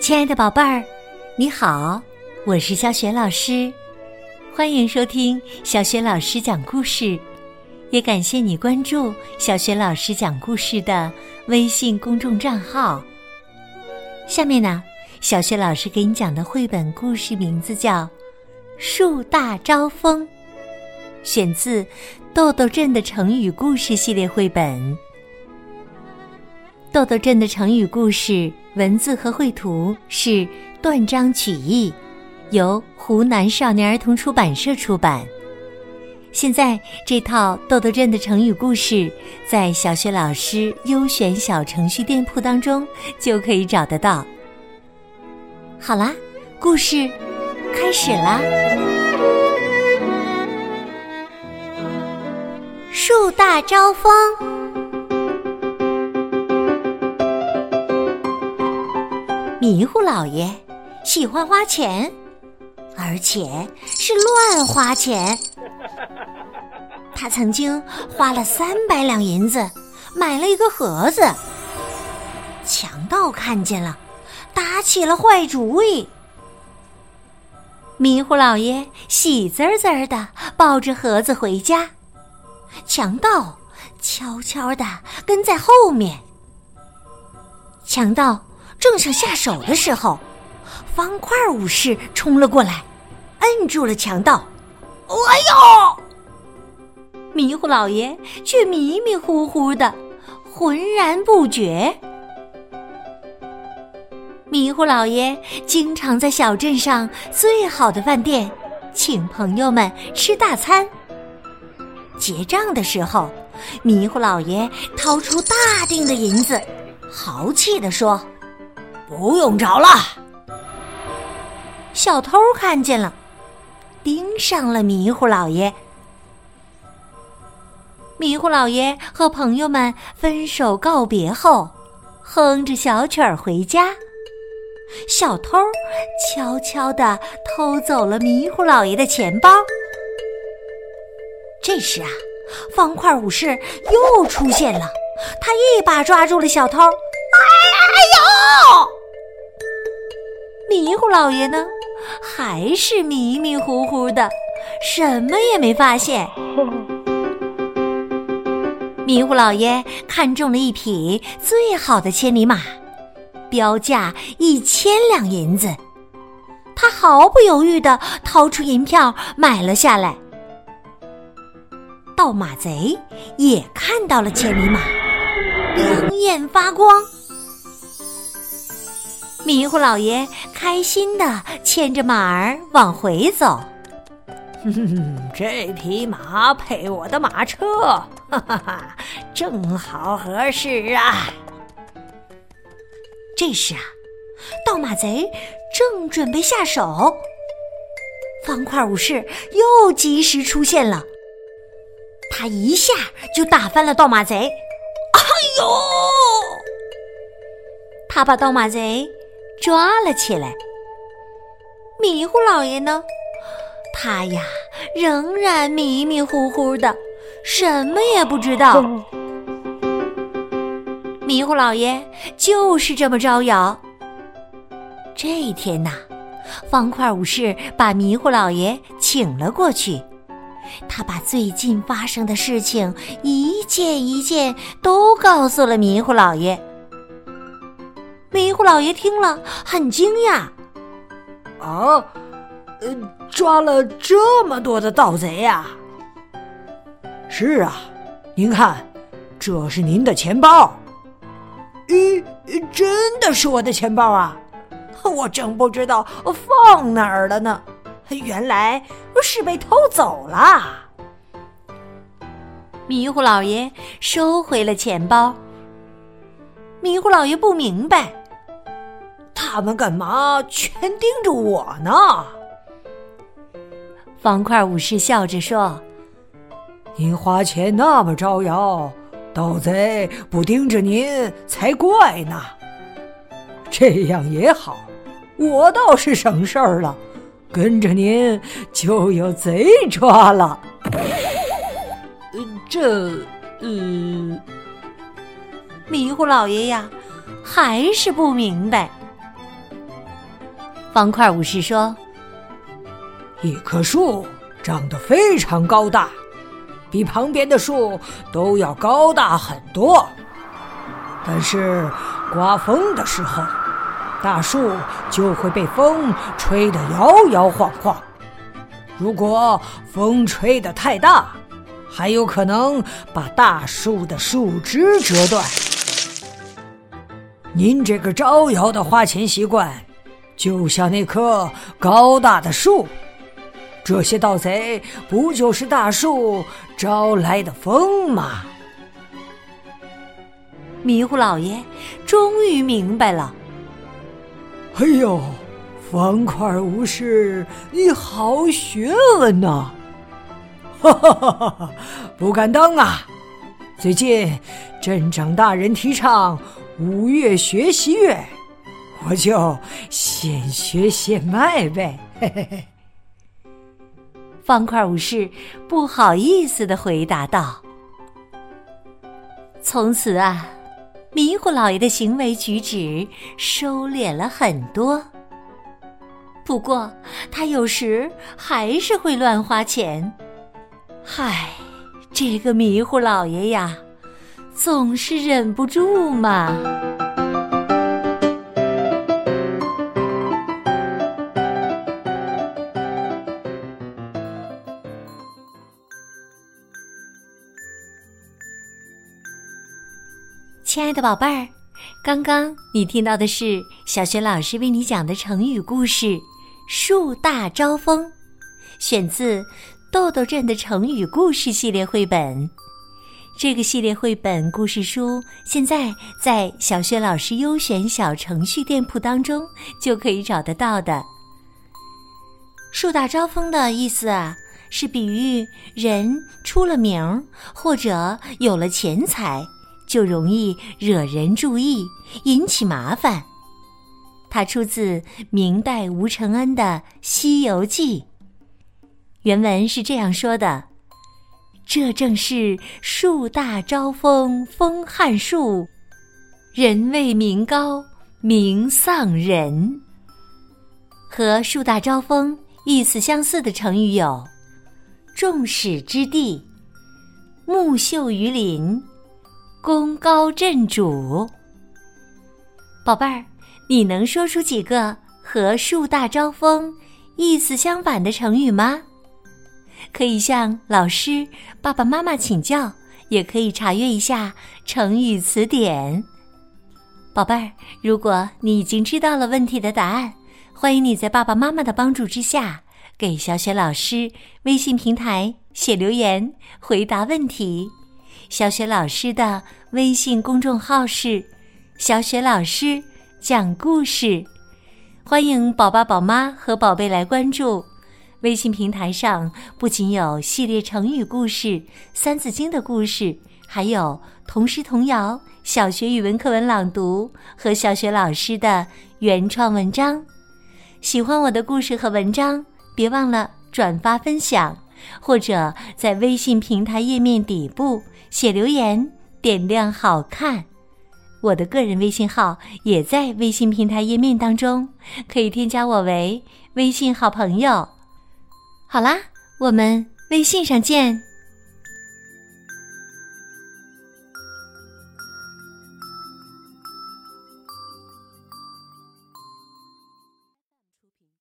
亲爱的宝贝儿，你好，我是小雪老师，欢迎收听小雪老师讲故事，也感谢你关注小雪老师讲故事的微信公众账号。下面呢，小雪老师给你讲的绘本故事名字叫《树大招风》，选自《豆豆镇的成语故事》系列绘本。豆豆镇的成语故事文字和绘图是断章取义，由湖南少年儿童出版社出版。现在这套豆豆镇的成语故事在小学老师优选小程序店铺当中就可以找得到。好啦，故事开始啦！树大招风。迷糊老爷喜欢花钱，而且是乱花钱。他曾经花了三百两银子买了一个盒子，强盗看见了，打起了坏主意。迷糊老爷喜滋滋的抱着盒子回家，强盗悄悄的跟在后面。强盗。正想下手的时候，方块武士冲了过来，摁住了强盗。哎呦！迷糊老爷却迷迷糊糊的，浑然不觉。迷糊老爷经常在小镇上最好的饭店请朋友们吃大餐。结账的时候，迷糊老爷掏出大锭的银子，豪气地说。不用找了。小偷看见了，盯上了迷糊老爷。迷糊老爷和朋友们分手告别后，哼着小曲儿回家。小偷悄悄的偷走了迷糊老爷的钱包。这时啊，方块武士又出现了，他一把抓住了小偷。哎哎呦老爷呢，还是迷迷糊糊的，什么也没发现。迷糊老爷看中了一匹最好的千里马，标价一千两银子，他毫不犹豫的掏出银票买了下来。盗马贼也看到了千里马，两眼发光。迷糊老爷开心的牵着马儿往回走，哼哼，这匹马配我的马车，哈哈哈，正好合适啊！这时啊，盗马贼正准备下手，方块武士又及时出现了，他一下就打翻了盗马贼，哎呦！他把盗马贼。抓了起来。迷糊老爷呢？他呀，仍然迷迷糊糊的，什么也不知道。迷糊老爷就是这么招摇。这一天呐，方块武士把迷糊老爷请了过去，他把最近发生的事情一件一件都告诉了迷糊老爷。迷糊老爷听了很惊讶，啊，呃，抓了这么多的盗贼呀！是啊，您看，这是您的钱包。咦，真的是我的钱包啊！我真不知道放哪儿了呢，原来是被偷走了。迷糊老爷收回了钱包。迷糊老爷不明白。他们干嘛全盯着我呢？方块武士笑着说：“您花钱那么招摇，盗贼不盯着您才怪呢。这样也好，我倒是省事儿了，跟着您就有贼抓了。”这……呃，迷糊老爷呀，还是不明白。方块武士说：“一棵树长得非常高大，比旁边的树都要高大很多。但是刮风的时候，大树就会被风吹得摇摇晃晃。如果风吹得太大，还有可能把大树的树枝折断。您这个招摇的花钱习惯，就像那棵高大的树。这些盗贼不就是大树招来的风吗？迷糊老爷终于明白了。哎呦，方块无事，你好学问呐！哈哈哈哈哈！不敢当啊！最近镇长大人提倡五月学习月，我就现学现卖呗。嘿嘿嘿。方块武士不好意思的回答道：“从此啊，迷糊老爷的行为举止收敛了很多。不过他有时还是会乱花钱。”嗨，这个迷糊老爷呀，总是忍不住嘛。亲爱的宝贝儿，刚刚你听到的是小学老师为你讲的成语故事《树大招风》，选自。豆豆镇的成语故事系列绘本，这个系列绘本故事书现在在小学老师优选小程序店铺当中就可以找得到的。树大招风的意思啊，是比喻人出了名或者有了钱财，就容易惹人注意，引起麻烦。它出自明代吴承恩的《西游记》。原文是这样说的：“这正是树大招风，风撼树；人为名高，名丧人。”和“树大招风”意思相似的成语有“众矢之的”“木秀于林”“功高震主”。宝贝儿，你能说出几个和“树大招风”意思相反的成语吗？可以向老师、爸爸妈妈请教，也可以查阅一下成语词典。宝贝儿，如果你已经知道了问题的答案，欢迎你在爸爸妈妈的帮助之下，给小雪老师微信平台写留言回答问题。小雪老师的微信公众号是“小雪老师讲故事”，欢迎宝爸宝妈和宝贝来关注。微信平台上不仅有系列成语故事、《三字经》的故事，还有童诗童谣、小学语文课文朗读和小学老师的原创文章。喜欢我的故事和文章，别忘了转发分享，或者在微信平台页面底部写留言，点亮好看。我的个人微信号也在微信平台页面当中，可以添加我为微信好朋友。好啦，我们微信上见。